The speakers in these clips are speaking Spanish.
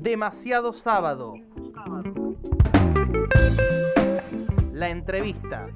Demasiado sábado. La entrevista.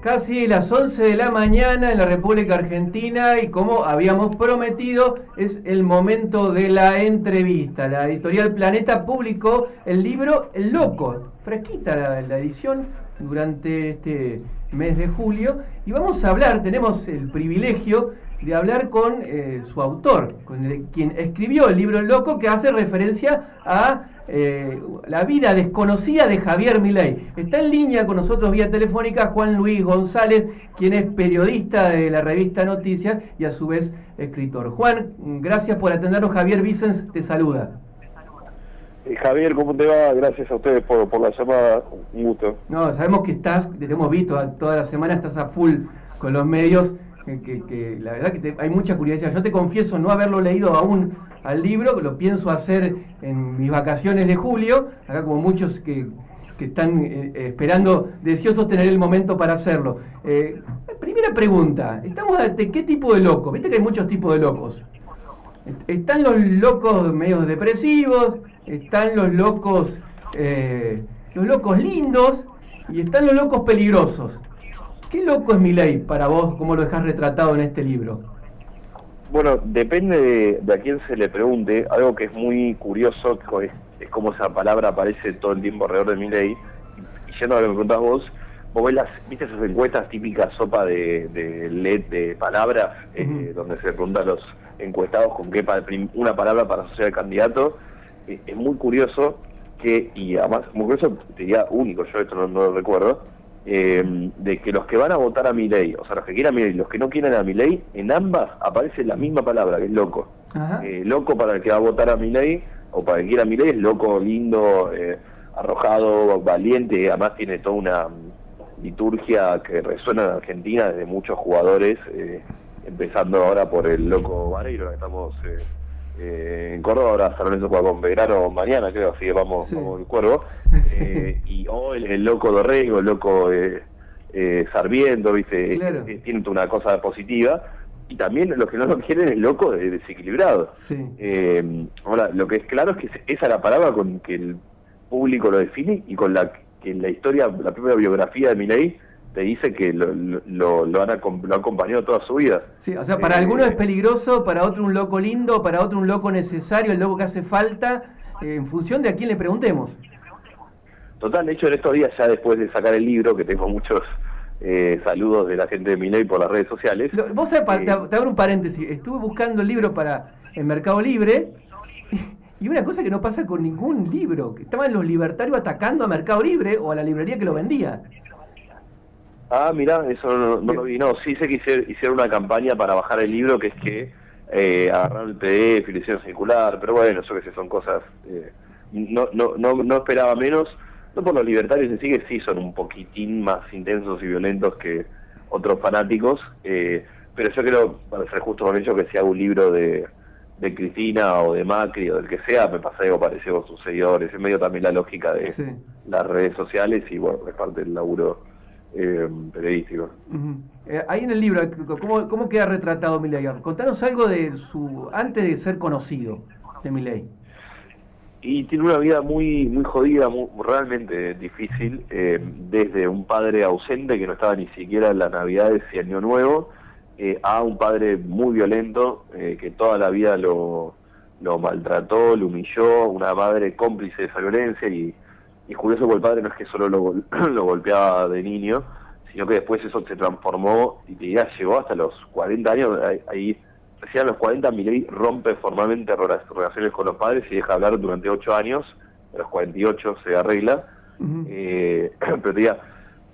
Casi las 11 de la mañana en la República Argentina y como habíamos prometido es el momento de la entrevista. La editorial Planeta publicó el libro El Loco, fresquita la, edición durante este mes de julio y vamos a hablar, tenemos el privilegio de hablar con eh, su autor, con quien escribió el libro El Loco que hace referencia a eh, la vida desconocida de Javier Milei. Está en línea con nosotros vía telefónica Juan Luis González, quien es periodista de la revista Noticias y a su vez escritor. Juan, gracias por atendernos. Javier Vicens te saluda. Eh, Javier, ¿cómo te va? Gracias a ustedes por, por la llamada. Un gusto. No, sabemos que estás, te hemos visto toda la semana, estás a full con los medios que, la verdad que hay mucha curiosidad. Yo te confieso no haberlo leído aún al libro, lo pienso hacer en mis vacaciones de julio, acá como muchos que, están eh, esperando, deseosos tener el momento para hacerlo. Eh, primera pregunta, ¿estamos de qué tipo de locos? Viste que hay muchos tipos de locos. Están los locos medios depresivos, están los locos, eh, los locos lindos y están los locos peligrosos. ¿Qué loco es mi ley para vos? ¿Cómo lo dejas retratado en este libro? Bueno, depende de, a quién se le pregunte. Algo que es muy curioso es, es cómo esa palabra aparece todo el tiempo alrededor de mi ley. Y yendo a lo que me preguntás vos, vos ves las, viste esas encuestas típicas sopa de, de LED de palabras, eh, donde se preguntan a los encuestados con qué una palabra para asociar al candidato. Es muy curioso que, y además, muy curioso, diría único, yo esto no lo recuerdo, eh, de que los que van a votar a mi ley, o sea, los que quieran a mi ley, los que no quieran a mi ley, en ambas aparece la misma palabra, que es loco. Eh, loco para el que va a votar a mi ley, o para el que quiera a mi ley, es loco, lindo, eh, arrojado, valiente, además tiene toda una liturgia que resuena en Argentina desde muchos jugadores, empezando ahora por el loco Vareiro, que estamos eh, en Córdoba ahora San Lorenzo juega con Belgrano mañana, creo, así que vamos, el cuervo. Eh, y oh, el, loco Dorrego, el loco eh, eh Sarmiento, ¿viste? Tiene una cosa positiva. Y también los que no lo quieren es loco desequilibrado. ahora, lo que es claro es que esa es la palabra con que el público lo define y con la que en la historia, la primera biografía de Milei te dice que lo, lo, lo, han, lo acompañado toda su vida. Sí, o sea, para eh, algunos es peligroso, para otro un loco lindo, para otro un loco necesario, el loco que hace falta, eh, en función de a quién le preguntemos. Total, de hecho en estos días, ya después de sacar el libro, que tengo muchos eh, saludos de la gente de Miley por las redes sociales. Vos sabés, te, abro un paréntesis, estuve buscando el libro para el Mercado Libre y una cosa que no pasa con ningún libro, que estaban los libertarios atacando a Mercado Libre o a la librería que lo vendía. Ah, mira, eso no, lo vi. No, sí sé que hicieron, una campaña para bajar el libro, que es que eh, agarraron el PDF y lo hicieron circular, pero bueno, eso que sé, son cosas... Eh, no, no, no, no esperaba menos, no por los libertarios en sí, que sí son un poquitín más intensos y violentos que otros fanáticos, eh, pero yo creo, para ser justo con ello, que si hago un libro de, de Cristina o de Macri o del que sea, me pasa algo parecido con sus seguidores. Es medio también la lógica de las redes sociales y bueno, es parte del laburo eh, periodístico. Eh, ahí en el libro, ¿cómo, cómo queda retratado Milei? Contanos algo de su antes de ser conocido de Milei. Y tiene una vida muy muy jodida, muy, realmente difícil, eh, desde un padre ausente que no estaba ni siquiera en la Navidad y Año Nuevo, eh, a un padre muy violento que toda la vida lo, lo maltrató, lo humilló, una madre cómplice de esa violencia y y curioso que el padre no es que solo lo, lo golpeaba de niño, sino que después eso se transformó y ya llegó hasta los 40 años, ahí, recién a los 40 Milei rompe formalmente relaciones con los padres y deja hablar durante 8 años, a los 48 se arregla, eh, pero te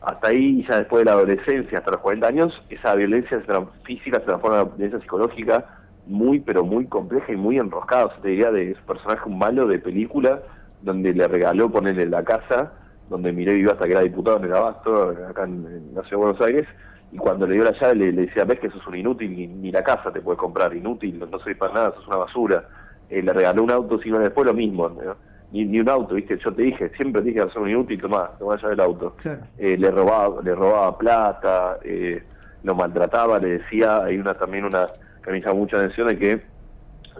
hasta ahí, ya después de la adolescencia, hasta los 40 años, esa violencia física se transforma en una violencia psicológica muy, pero muy compleja y muy enroscada. O sea, te diría de personaje malo de película donde le regaló ponerle la casa, donde Miré vivió hasta que era diputado en el Abasto, acá en, la Ciudad de Buenos Aires, y cuando le dio la llave le, decía, ves que sos un inútil, ni, la casa te puedes comprar, inútil, no, soy para nada, sos una basura. Eh, le regaló un auto, sino después lo mismo, ni, ni, un auto, viste, yo te dije, siempre te dije que sos un inútil, tomá, tomá la llave del auto. Eh, le robaba le robaba plata, eh, lo maltrataba, le decía, hay una también una que me llama mucha atención de que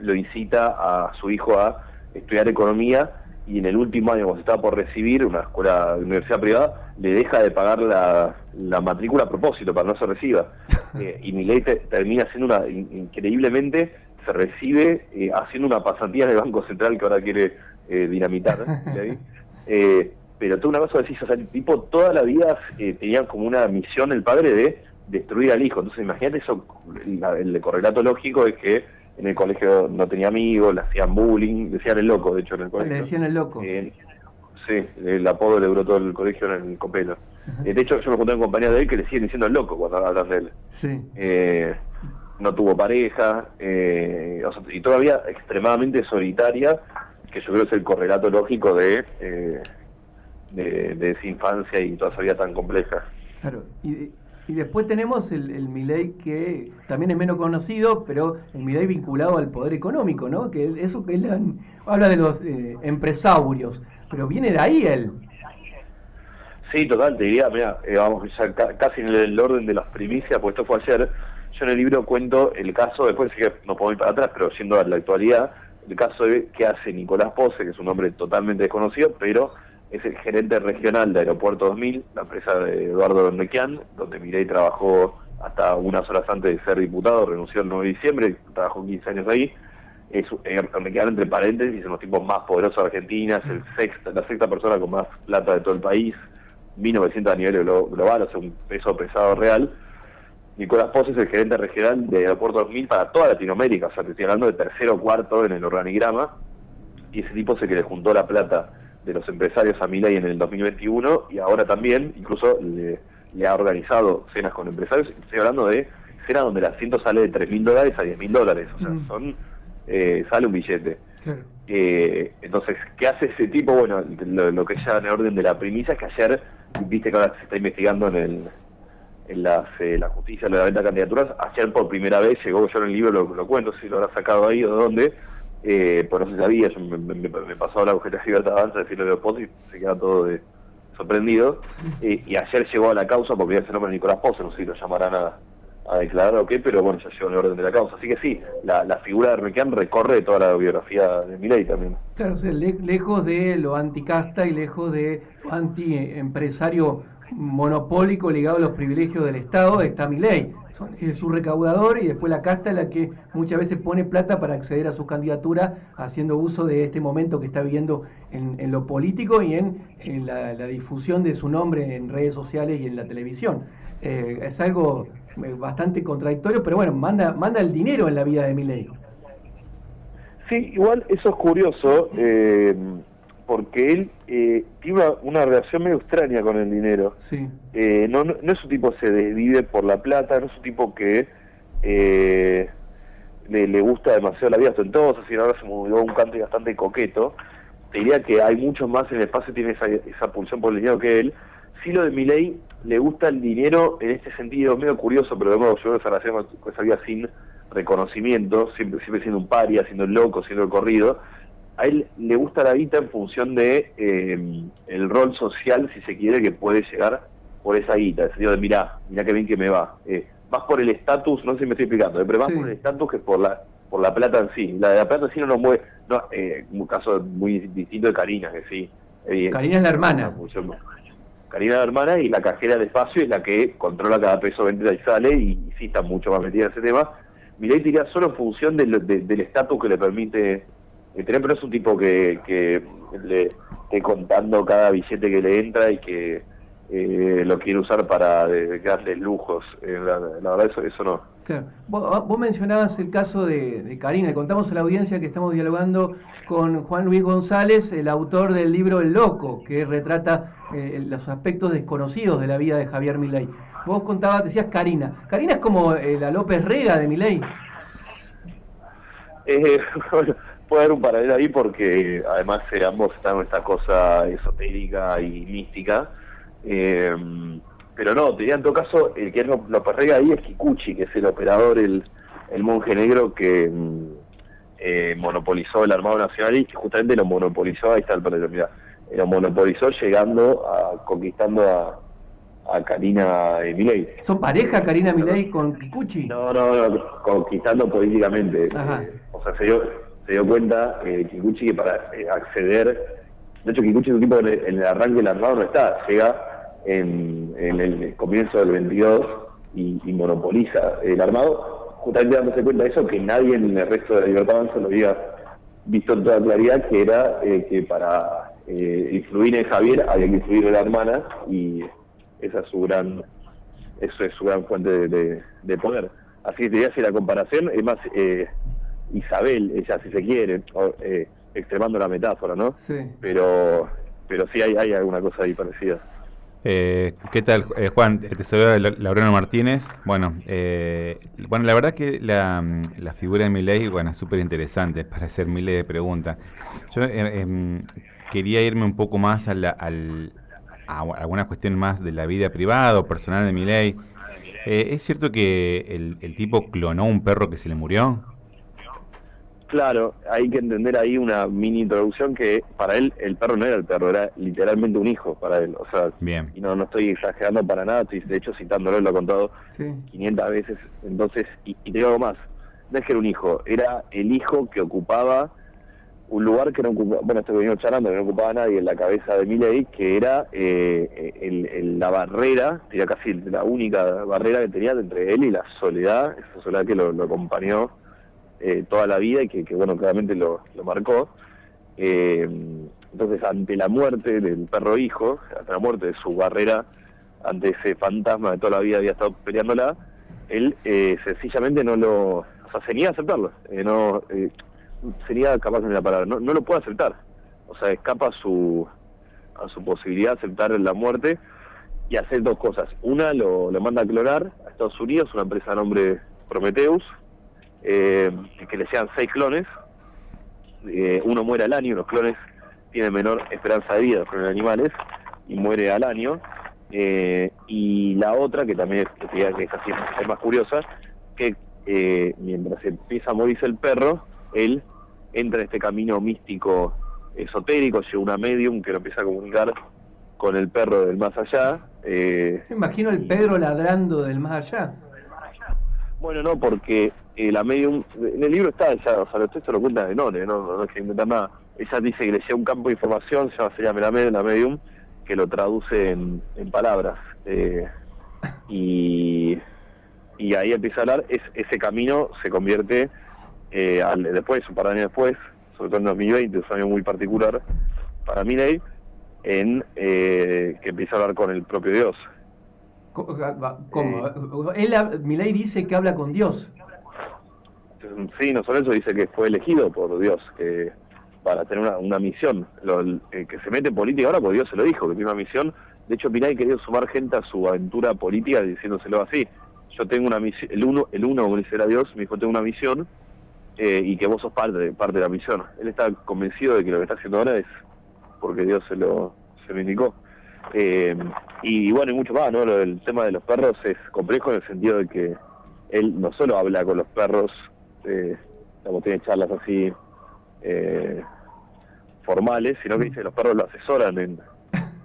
lo incita a su hijo a estudiar economía y en el último año, cuando se estaba por recibir una escuela de universidad privada, le deja de pagar la, la matrícula a propósito para no se reciba. Eh, y mi ley termina siendo una, increíblemente, se recibe eh, haciendo una pasantía en el Banco Central que ahora quiere eh, dinamitar. pero toda una cosa decís, o sea, el tipo toda la vida tenía como una misión el padre de destruir al hijo. Entonces imagínate eso, el correlato lógico es que en el colegio no tenía amigos, le hacían bullying, decían el loco, de hecho, en el colegio. Le decían el loco. Eh, sí, el apodo le duró todo el colegio en el copelo. Eh, de hecho, yo me junté con compañía de él que le siguen diciendo el loco cuando hablan de él. Sí. Eh, no tuvo pareja, y todavía extremadamente solitaria, que yo creo es el correlato lógico de, de, de esa infancia y toda esa vida tan compleja. Claro, y y después tenemos el, el Milei que también es menos conocido, pero el Milei vinculado al poder económico, ¿no? Que eso que él habla de los eh, empresarios, pero viene de ahí él. Sí, total, te diría, mira, eh, vamos ya casi en el orden de las primicias, pues esto fue ayer. Yo en el libro cuento el caso, después sí que no puedo ir para atrás, pero siendo a la actualidad, el caso de qué hace Nicolás Pose, que es un hombre totalmente desconocido, pero es el gerente regional de Aeropuerto 2000, la empresa de Eduardo Nequian, donde Mirey trabajó hasta unas horas antes de ser diputado, renunció el 9 de diciembre, trabajó 15 años ahí. Es, eh, entre paréntesis, es uno de los tipos más poderosos de Argentina, es el sexta, la sexta persona con más plata de todo el país, 1900 a nivel global, o sea, un peso pesado real. Nicolás Pose es el gerente regional de Aeropuerto 2000 para toda Latinoamérica, o sea, te estoy hablando de tercero o cuarto en el organigrama, y ese tipo se que le juntó la plata de los empresarios a Milay en el 2021 y ahora también incluso le, ha organizado cenas con empresarios. Estoy hablando de cenas donde el asiento sale de 3 mil dólares a 10 mil dólares, o sea, mm. son eh, sale un billete. Eh, entonces, ¿qué hace ese tipo? Bueno, lo, que ya en orden de la premisa es que ayer, viste que ahora se está investigando en el en las, eh, la justicia de la venta de candidaturas, ayer por primera vez llegó, yo en el libro lo, lo cuento, si lo habrá sacado ahí o de dónde, eh, pues no se sabía, me, me, pasó la agujeta de avanza decirle de Pozo y se queda todo sorprendido. y ayer llegó a la causa porque ya se nombre Nicolás Pozo, no sé si lo llamarán a, declarar o qué, pero bueno, ya llegó en el orden de la causa. Así que sí, la, la figura de Requián recorre toda la biografía de Milei también. Claro, o sea, lejos de lo anticasta y lejos de anti-empresario monopólico ligado a los privilegios del Estado está mi ley. es su recaudador y después la casta la que muchas veces pone plata para acceder a su candidatura haciendo uso de este momento que está viviendo en, lo político y en, la, difusión de su nombre en redes sociales y en la televisión. Eh, es algo eh, bastante contradictorio, pero bueno, manda, manda el dinero en la vida de mi ley. Sí, igual eso es curioso. Eh porque él eh, tiene una, relación medio extraña con el dinero. Sí. Eh, no, no, es un tipo que se desvive por la plata, no es un tipo que eh, le, gusta demasiado la vida ostentosa, sino ahora se movió un canto bastante coqueto. Te diría que hay muchos más en el espacio que tiene esa, esa pulsión por el dinero que él. Sí lo de Miley le gusta el dinero en este sentido, medio curioso, pero de modo yo esa relación con esa vida sin reconocimiento, siempre, siempre siendo un paria, siendo el loco, siendo el corrido a él le gusta la guita en función de eh, el rol social, si se quiere, que puede llegar por esa guita. El sentido de, mirá, mirá qué bien que me va. Eh, más por el estatus, no sé si me estoy explicando, eh, pero más por el estatus que por la por la plata en sí. La de la plata en sí no nos mueve. No, eh, un caso muy distinto de Karina, que sí. Karina es la hermana. Karina es la hermana y la cajera de espacio es la que controla cada peso, entra y sale y, sí está mucho más metida en ese tema. Milei diría solo en función del estatus que le permite pero es un tipo que, que le esté contando cada billete que le entra y que eh, lo quiere usar para darle lujos. Eh, la, verdad, eso, eso no. Claro. Vos, mencionabas el caso de, Karina. Le contamos a la audiencia que estamos dialogando con Juan Luis González, el autor del libro El Loco, que retrata eh, los aspectos desconocidos de la vida de Javier Milei. Vos contabas, decías Karina. Karina es como la López Rega de Milei. Eh, puede haber un paralelo ahí porque además eh, ambos están en esta cosa esotérica y mística. Eh, pero no, tenía en todo caso, el que lo, lo perrega ahí es Kikuchi, que es el operador, el, el monje negro que mm, eh, monopolizó el Armado Nacional y que justamente lo monopolizó, ahí está el paralelo, mira, lo monopolizó llegando a, conquistando a, a Karina Milei. ¿Son pareja Karina Milei con Kikuchi? No, no, no, conquistando políticamente. Ajá. Eh, o sea, se dio, se dio cuenta eh, Kikuchi que para eh, acceder, de hecho Kikuchi es un tipo que en el, arranque del armado no está, llega en, el comienzo del 22 y, monopoliza el armado, justamente dándose cuenta de eso, que nadie en el resto de la Libertad Avanza lo había visto en toda claridad, que era eh, que para eh, influir en Javier había que influir en la hermana y esa es su gran eso es su gran fuente de poder. Así que te voy a hacer la comparación, es más eh, Isabel, ella si se quiere, o, eh, extremando la metáfora, ¿no? Sí. Pero pero sí hay, hay alguna cosa ahí parecida. Eh, ¿Qué tal, eh, Juan? Te saluda La- Laureano Martínez. Bueno, eh, bueno, la verdad que la, la figura de Milei, bueno, es súper interesante para hacer miles de preguntas. Yo eh, em, quería irme un poco más a, la, al, a alguna cuestión más de la vida privada o personal de Milei. Eh, ¿Es cierto que el, el tipo clonó un perro que se le murió? Claro, hay que entender ahí una mini introducción que para él el perro no era el perro, era literalmente un hijo para él. O sea, Bien. y no, no estoy exagerando para nada, estoy de hecho citándolo, lo he contado Sí. 500 veces. Entonces, y, y te digo algo más, no es que era un hijo, era el hijo que ocupaba un lugar que no ocupaba, bueno, esto que venimos charlando, que no ocupaba nadie en la cabeza de Milley, que era eh, el- el- la barrera, era casi la única barrera que tenía entre él y la soledad, esa soledad que lo, lo acompañó eh, toda la vida y que, que, bueno, claramente lo, marcó. Eh, entonces, ante la muerte del perro hijo, ante la muerte de su barrera, ante ese fantasma de toda la vida había estado peleándola, él eh, sencillamente no lo, o sea, se niega a aceptarlo, eh, no, eh, se capaz de la palabra, no, no lo puede aceptar, o sea, escapa a su, a su posibilidad de aceptar la muerte y hacer dos cosas, una lo, manda a clonar a Estados Unidos, una empresa de nombre Prometheus, eh, que le sean seis clones, eh, uno muere al año, los clones tienen menor esperanza de vida, los clones animales, y muere al año. Eh, y la otra, que también es, que es así, es más curiosa, que eh, mientras empieza a morirse el perro, él entra en este camino místico esotérico, llega una medium que lo empieza a comunicar con el perro del más allá. eh, Me imagino el Pedro ladrando del más allá. Bueno, no, porque eh, la medium, en el libro está, ya, o sea, los textos lo cuentan de None, no, no, no hay que inventar nada. Ella dice que le llega un campo de información, se llama, se llama la, med- la medium, que lo traduce en, en palabras. eh, y, y ahí empieza a hablar, es, ese camino se convierte, eh, al- después, un par de años después, sobre todo en 2020, es un año muy particular para Miley, en eh, que empieza a hablar con el propio Dios. Co- ¿Cómo? Él, Milei dice que habla con Dios. Sí, no solo eso, dice que fue elegido por Dios que para tener una, una misión. Lo- el que se mete en política ahora, porque Dios se lo dijo, que tiene una misión. De hecho, Piray quería sumar gente a su aventura política diciéndoselo así. Yo tengo una misión, el uno, el uno, como dice era Dios, me dijo, tengo una misión eh, y que vos sos parte parte de la misión. Él está convencido de que lo que está haciendo ahora es porque Dios se lo, se lo indicó. Eh, y, bueno, y mucho más, ¿no? Del tema de los perros es complejo en el sentido de que él no solo habla con los perros, eh, digamos, tiene charlas así eh, formales, sino que dice que los perros lo asesoran en,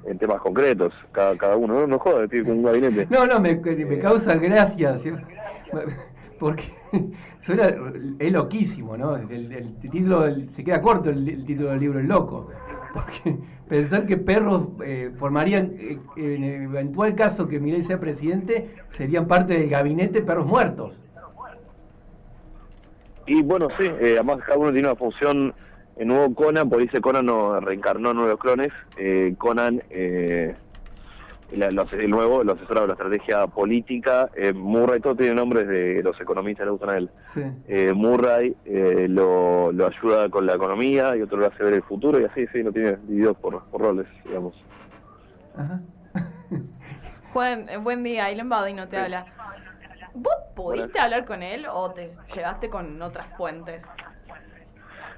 en temas concretos, cada, cada uno. No, no joda, tiene un gabinete. No, no, me, me causa gracia. ¿sí? Porque suena, es loquísimo, ¿no? El, el título, se queda corto el, el título del libro, es loco. Porque pensar que perros eh, formarían, eh, en el eventual caso que Milei sea presidente, serían parte del gabinete perros muertos. Y bueno, sí, eh, además cada uno tiene una función. El nuevo Conan, por dice Conan no reencarnó nuevos clones. Eh, Conan, eh, la- lo hace- el nuevo, lo asesora de la estrategia política. Eh, Murray, todo tiene nombres de los economistas, le gustan a él. Sí. Eh, Murray eh, lo, lo ayuda con la economía y otro lo hace ver el futuro y así, sí, lo tiene dividido por, por roles, digamos. Ajá. Juan, buen día, Ailen Baudino te habla. ¿Vos pudiste hablar con él o te llegaste con otras fuentes?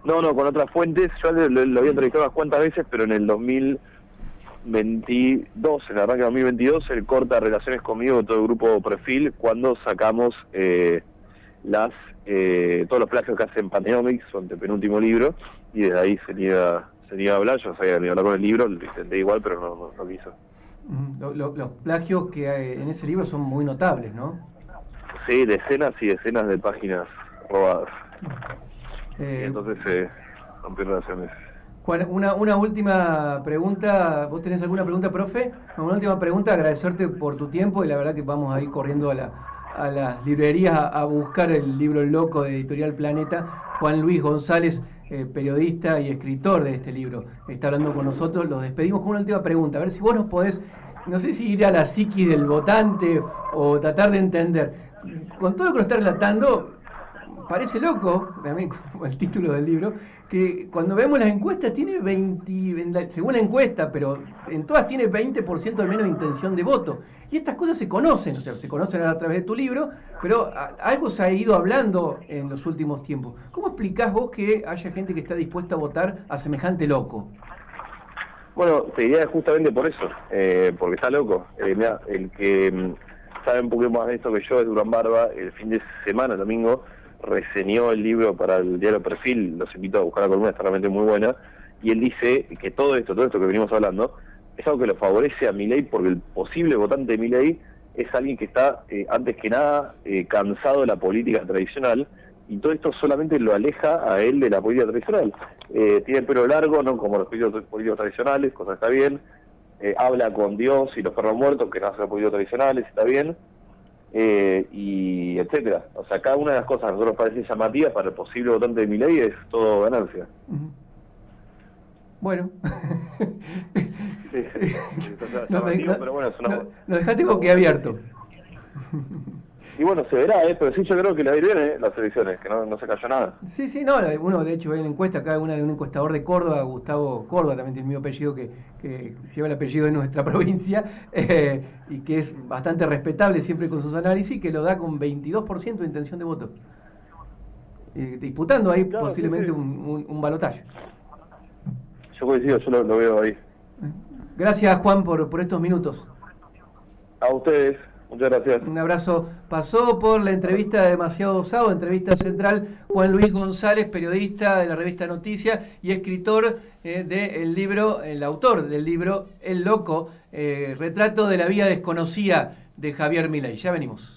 No, no, con otras fuentes. Yo lo, lo- lo había entrevistado unas cuantas veces, pero en el 2022, en el arranque de 2022, él corta relaciones conmigo con todo el grupo Perfil cuando sacamos eh, las eh, todos los plagios que hacen Paneomics, su antepenúltimo libro, y desde ahí se niega, se niega a hablar. Yo sabía que me iba a hablar con el libro, lo intenté igual, pero no, no, no quiso. Mm, lo- lo- los plagios que hay en ese libro son muy notables, ¿no? Sí, decenas y decenas de páginas robadas. Eh, entonces rompió relaciones. Juan, una, una última pregunta. ¿Vos tenés alguna pregunta, profe? Una última pregunta, agradecerte por tu tiempo y la verdad que vamos a ir corriendo a, la- a las librerías a, a buscar el libro Loco de Editorial Planeta. Juan Luis González, eh, periodista y escritor de este libro, está hablando con nosotros. Los despedimos con una última pregunta. A ver si vos nos podés, no sé si ir a la psiquis del votante o tratar de entender. Con todo lo que nos está relatando, parece loco, también como el título del libro, que cuando vemos las encuestas tiene 20, en la- según la encuesta, pero en todas tiene 20% al menos de intención de voto. Y estas cosas se conocen, o sea, se conocen a través de tu libro, pero a- algo se ha ido hablando en los últimos tiempos. ¿Cómo explicás vos que haya gente que está dispuesta a votar a semejante loco? Bueno, te diría justamente por eso, eh, porque está loco. Eh, mirá, el que mm, sabe un poco más de esto que yo es Durán Barba, el fin de semana, el domingo, reseñó el libro para el diario Perfil, los invito a buscar la columna, está realmente muy buena, y él dice que todo esto, todo esto que venimos hablando, es algo que lo favorece a Milei porque el posible votante de Milei es alguien que está, eh, antes que nada, eh, cansado de la política tradicional, y todo esto solamente lo aleja a él de la política tradicional. Eh, tiene el pelo largo, no como los políticos, políticos tradicionales, cosa que está bien. Eh, habla con Dios y los perros muertos, que no hacen los políticos tradicionales, está bien. Eh, y etcétera. O sea, cada una de las cosas que nosotros parecen llamativas para el posible votante de mi ley es todo ganancia. Bueno. Sí, sí, entonces, No, llamativo, no- pero bueno, es una- no- lo dejaste boquiabierto. Y bueno, se verá, ¿eh? pero sí yo creo que le va a ir bien ¿eh? las elecciones, que no, no se cayó nada. Sí, sí, no, uno de hecho ve la encuesta acá, una de un encuestador de Córdoba, Gustavo Córdoba, también tiene el mismo apellido que, que lleva el apellido de nuestra provincia, eh, y que es bastante respetable siempre con sus análisis, que lo da con 22% de intención de voto. Eh, disputando ahí Claro, sí, posiblemente sí. un, un, un balotaje. Yo coincido, yo lo, lo veo ahí. Gracias Juan por, por estos minutos. A ustedes, muchas gracias. Un abrazo. Pasó por la entrevista de Demasiado Sábado, entrevista central, Juan Luis González, periodista de la revista Noticias y escritor eh, del libro, el autor del libro El Loco, eh, retrato de la vida desconocida de Javier Milei. Ya venimos.